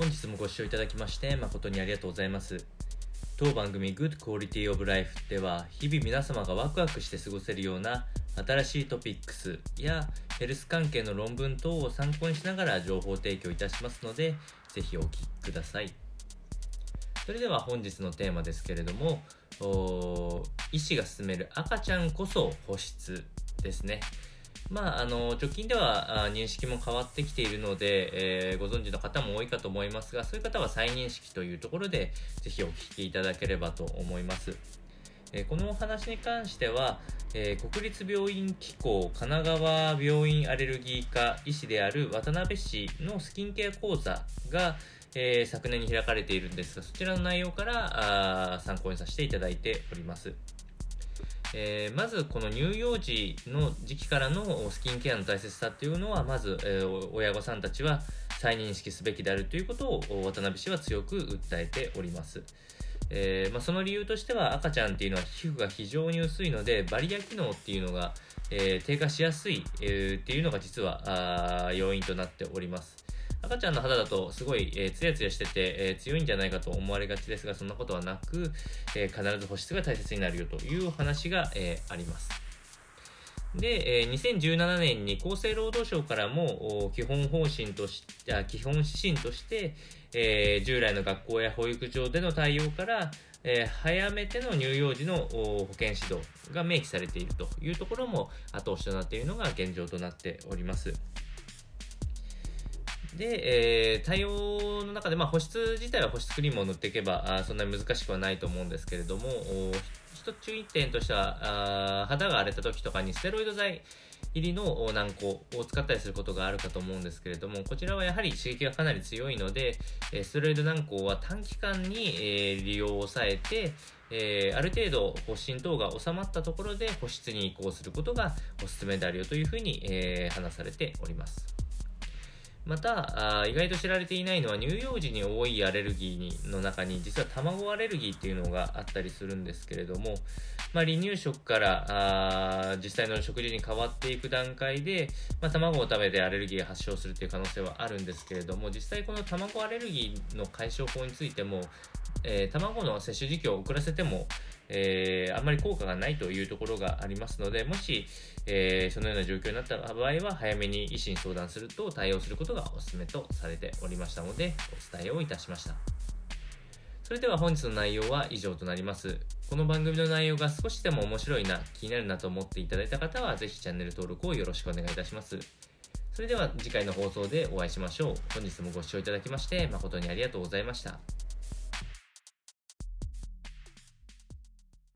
本日もご視聴いただきまして誠にありがとうございます。当番組 Good Quality of Life では日々皆様がワクワクして過ごせるような新しいトピックスやヘルス関係の論文等を参考にしながら情報提供いたしますのでぜひお聞きください。それでは本日のテーマですけれども医師が勧める赤ちゃんこそ保湿ですね。まあ、あの直近では認識も変わってきているので、えー、ご存知の方も多いかと思いますがそういう方は再認識というところでぜひお聞きいただければと思います、えー、このお話に関しては、えー、国立病院機構神奈川病院アレルギー科医師である渡辺氏のスキンケア講座が、え昨年に開かれているんですがそちらの内容からあ参考にさせていただいております。えー、まずこの乳幼児の時期からのスキンケアの大切さっていうのはまず、えー、親御さんたちは再認識すべきであるということを渡辺氏は強く訴えております。えーまあ、その理由としては赤ちゃんっていうのは皮膚が非常に薄いのでバリア機能っていうのが、え、低下しやすい、え、っていうのが実は要因となっております。赤ちゃんの肌だとすごい、えー、ツヤツヤしてて、えー、強いんじゃないかと思われがちですが、そんなことはなく、えー、必ず保湿が大切になるよという話が、えー、あります。で、えー、2017年に厚生労働省からも基本方針としあ基本指針として、えー、従来の学校や保育所での対応から、えー、早めての乳幼児の保健指導が明記されているというところも後押しとなっているのが現状となっております。で、えー、対応の中で、まあ、保湿自体は保湿クリームを塗っていけばあそんなに難しくはないと思うんですけれども一注意点としてはあ肌が荒れた時とかにステロイド剤入りの軟膏を使ったりすることがあるかと思うんですけれどもこちらはやはり刺激がかなり強いのでステロイド軟膏は短期間に、えー、利用を抑えてえー、ある程度発疹等が収まったところで保湿に移行することがおすすめであるよというふうに、えー、話されております。またあ意外と知られていないのは乳幼児に多いアレルギーにの中に実は卵アレルギーっていうのがあったりするんですけれども、まあ、離乳食からあ実際の食事に変わっていく段階で、まあ、卵を食べてアレルギーが発症するという可能性はあるんですけれども実際この卵アレルギーの解消法についても、えー、卵の摂取時期を遅らせてもえー、あんまり効果がないというところがありますので、もし、えー、そのような状況になった場合は、早めに医師に相談すると対応することがお勧めとされておりましたので、お伝えをいたしました。それでは本日の内容は以上となります。この番組の内容が少しでも面白いな、気になるなと思っていただいた方は、ぜひチャンネル登録をよろしくお願いいたします。それでは次回の放送でお会いしましょう。本日もご視聴いただきまして誠にありがとうございました。